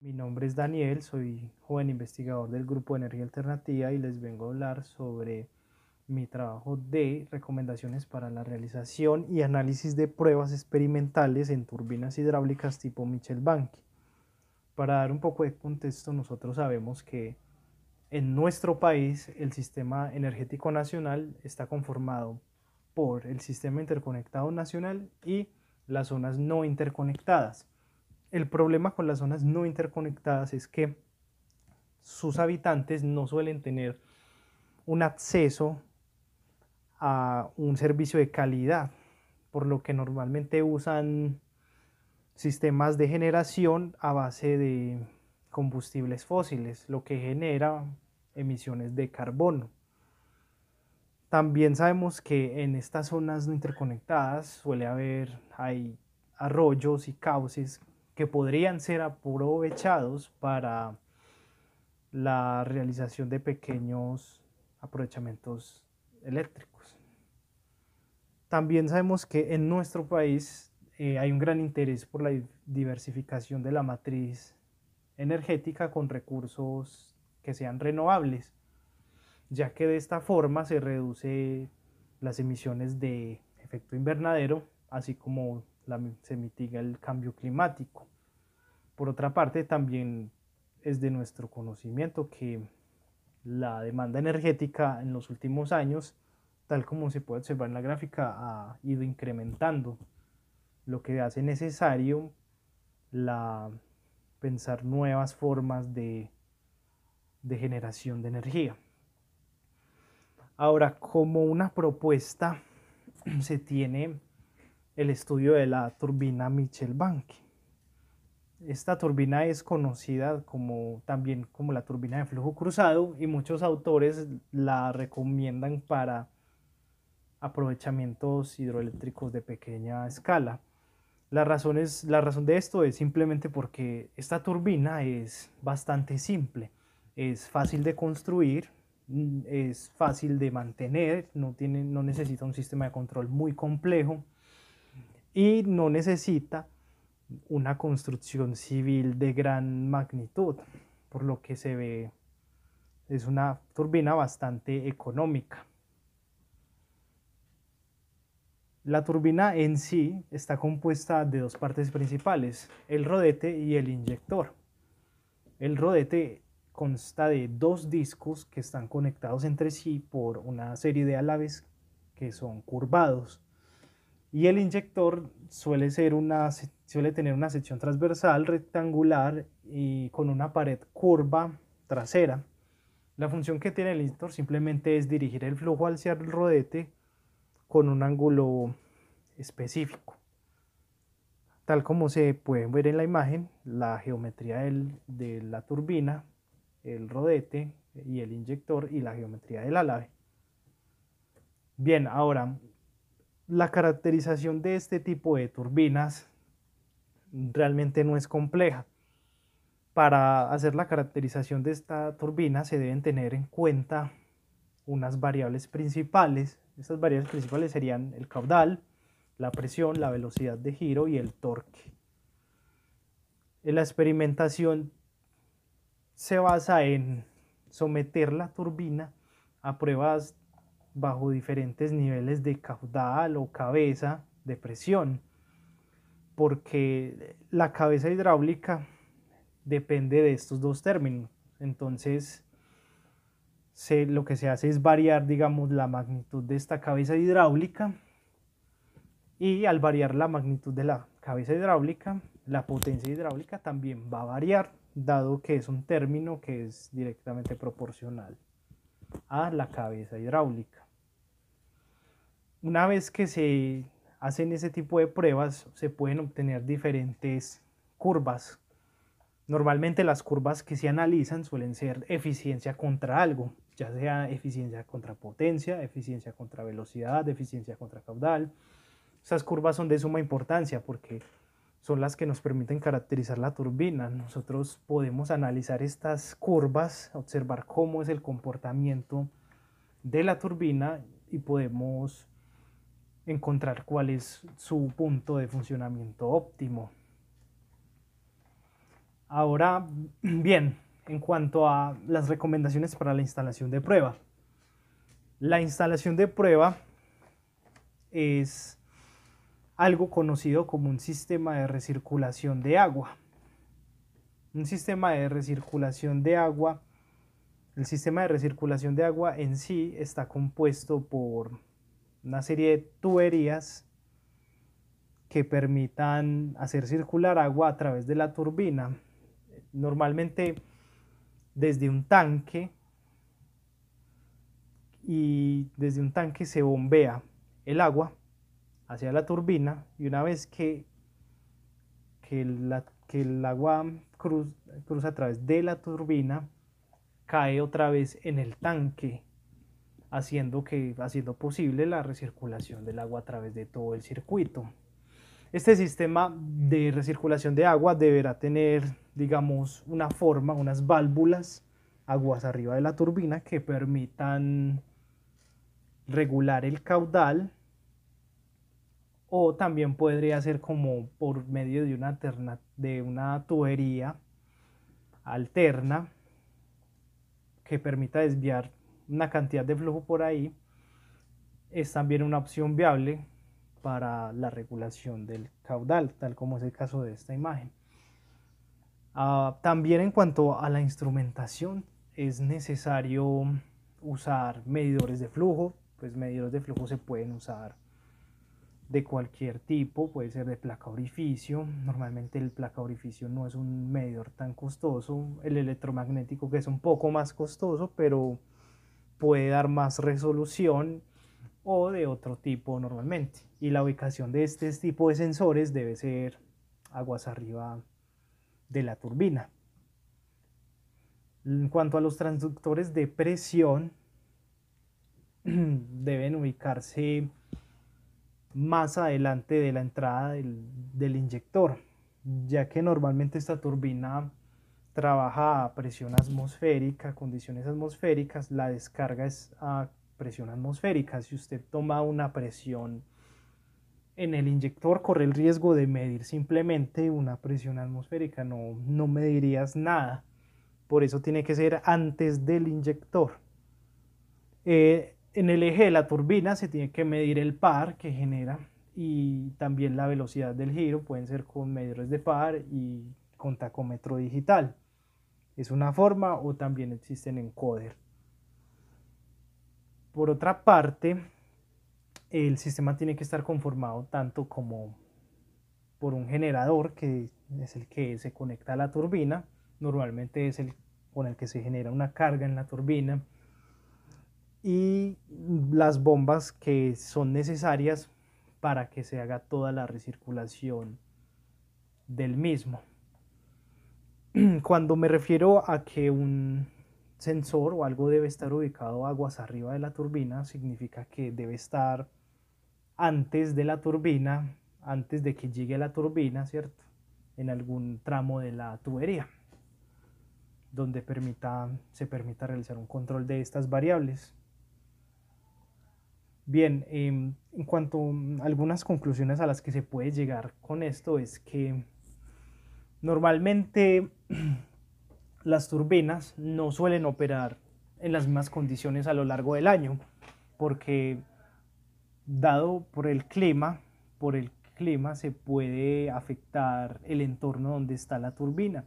Mi nombre es Daniel, soy joven investigador del Grupo de Energía Alternativa y les vengo a hablar sobre mi trabajo de recomendaciones para la realización y análisis de pruebas experimentales en turbinas hidráulicas tipo Michel Banqui. Para dar un poco de contexto, nosotros sabemos que en nuestro país el sistema energético nacional está conformado por el sistema interconectado nacional y las zonas no interconectadas. El problema con las zonas no interconectadas es que sus habitantes no suelen tener un acceso a un servicio de calidad, por lo que normalmente usan sistemas de generación a base de combustibles fósiles, lo que genera emisiones de carbono. También sabemos que en estas zonas no interconectadas suele haber hay arroyos y cauces que podrían ser aprovechados para la realización de pequeños aprovechamientos eléctricos. También sabemos que en nuestro país eh, hay un gran interés por la diversificación de la matriz energética con recursos que sean renovables, ya que de esta forma se reduce las emisiones de efecto invernadero, así como se mitiga el cambio climático. Por otra parte, también es de nuestro conocimiento que la demanda energética en los últimos años, tal como se puede observar en la gráfica, ha ido incrementando, lo que hace necesario pensar nuevas formas de generación de energía. Ahora, como una propuesta, se tiene el estudio de la turbina Michel Bank. Esta turbina es conocida como, también como la turbina de flujo cruzado y muchos autores la recomiendan para aprovechamientos hidroeléctricos de pequeña escala. La razón, es, la razón de esto es simplemente porque esta turbina es bastante simple, es fácil de construir, es fácil de mantener, no, tiene, no necesita un sistema de control muy complejo y no necesita una construcción civil de gran magnitud, por lo que se ve es una turbina bastante económica. La turbina en sí está compuesta de dos partes principales, el rodete y el inyector. El rodete consta de dos discos que están conectados entre sí por una serie de alaves que son curvados y el inyector suele, ser una, suele tener una sección transversal rectangular y con una pared curva trasera. La función que tiene el inyector simplemente es dirigir el flujo hacia el rodete con un ángulo específico. Tal como se puede ver en la imagen, la geometría de la turbina, el rodete y el inyector y la geometría del alave. Bien, ahora la caracterización de este tipo de turbinas realmente no es compleja. Para hacer la caracterización de esta turbina se deben tener en cuenta unas variables principales. Estas variables principales serían el caudal, la presión, la velocidad de giro y el torque. En la experimentación se basa en someter la turbina a pruebas bajo diferentes niveles de caudal o cabeza de presión, porque la cabeza hidráulica depende de estos dos términos. Entonces, lo que se hace es variar, digamos, la magnitud de esta cabeza hidráulica y al variar la magnitud de la cabeza hidráulica, la potencia hidráulica también va a variar, dado que es un término que es directamente proporcional a la cabeza hidráulica. Una vez que se hacen ese tipo de pruebas, se pueden obtener diferentes curvas. Normalmente las curvas que se analizan suelen ser eficiencia contra algo, ya sea eficiencia contra potencia, eficiencia contra velocidad, eficiencia contra caudal. Estas curvas son de suma importancia porque son las que nos permiten caracterizar la turbina. Nosotros podemos analizar estas curvas, observar cómo es el comportamiento de la turbina y podemos encontrar cuál es su punto de funcionamiento óptimo. Ahora, bien, en cuanto a las recomendaciones para la instalación de prueba. La instalación de prueba es algo conocido como un sistema de recirculación de agua. Un sistema de recirculación de agua, el sistema de recirculación de agua en sí está compuesto por una serie de tuberías que permitan hacer circular agua a través de la turbina. Normalmente desde un tanque y desde un tanque se bombea el agua hacia la turbina y una vez que, que, el agua cruza a través de la turbina, cae otra vez en el tanque, haciendo, que, haciendo posible la recirculación del agua a través de todo el circuito. Este sistema de recirculación de agua deberá tener, digamos, una forma, unas válvulas, aguas arriba de la turbina que permitan regular el caudal o también podría ser como por medio de una, de una tubería alterna que permita desviar una cantidad de flujo por ahí es también una opción viable para la regulación del caudal, tal como es el caso de esta imagen. Ah, también en cuanto a la instrumentación, es necesario usar medidores de flujo, pues medidores de flujo se pueden usar de cualquier tipo, puede ser de placa orificio, normalmente el placa orificio no es un medidor tan costoso, el electromagnético que es un poco más costoso, pero puede dar más resolución o de otro tipo normalmente. Y la ubicación de este tipo de sensores debe ser aguas arriba de la turbina. En cuanto a los transductores de presión, deben ubicarse más adelante de la entrada del, inyector, ya que normalmente esta turbina trabaja a presión atmosférica, condiciones atmosféricas, la descarga es a presión atmosférica. Si usted toma una presión en el inyector, corre el riesgo de medir simplemente una presión atmosférica, no, no medirías nada. Por eso tiene que ser antes del inyector. Eh, en el eje de la turbina se tiene que medir el par que genera y también la velocidad del giro, pueden ser con medidores de par y con tacómetro digital. Es una forma o también existen encoder. Por otra parte, el sistema tiene que estar conformado tanto como por un generador que es el que se conecta a la turbina, normalmente es el con el que se genera una carga en la turbina y las bombas que son necesarias para que se haga toda la recirculación del mismo. Cuando me refiero a que un sensor o algo debe estar ubicado aguas arriba de la turbina, significa que debe estar antes de la turbina, antes de que llegue a la turbina, ¿cierto? En algún tramo de la tubería, donde permita, se permita realizar un control de estas variables. Bien, em, en cuanto a algunas conclusiones a las que se puede llegar con esto es que normalmente las turbinas no suelen operar en las mismas condiciones a lo largo del año porque dado por el clima, por el clima se puede afectar el entorno donde está la turbina.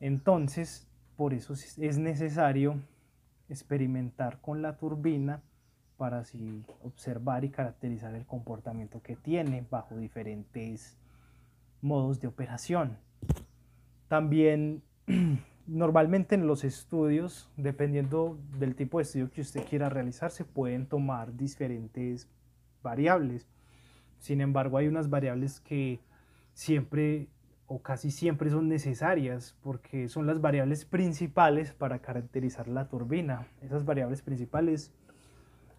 Entonces, por eso es necesario experimentar con la turbina para así observar y caracterizar el comportamiento que tiene bajo diferentes modos de operación. También normalmente en los estudios, dependiendo del tipo de estudio que usted quiera realizar, se pueden tomar diferentes variables. Sin embargo, hay unas variables que siempre o casi siempre son necesarias porque son las variables principales para caracterizar la turbina. Esas variables principales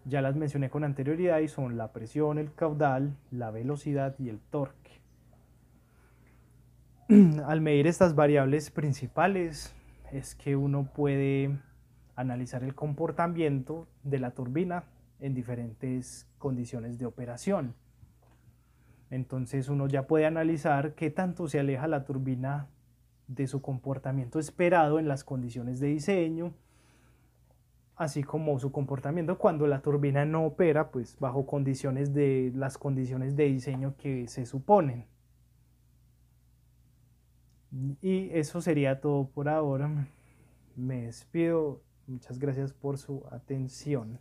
ya las mencioné con anterioridad y son la presión, el caudal, la velocidad y el torque. al medir estas variables principales es que uno puede analizar el comportamiento de la turbina en diferentes condiciones de operación. Entonces uno ya puede analizar qué tanto se aleja la turbina de su comportamiento esperado en las condiciones de diseño, así como su comportamiento cuando la turbina no opera pues bajo condiciones de las condiciones de diseño que se suponen. Y eso sería todo por ahora. Me despido. Muchas gracias por su atención.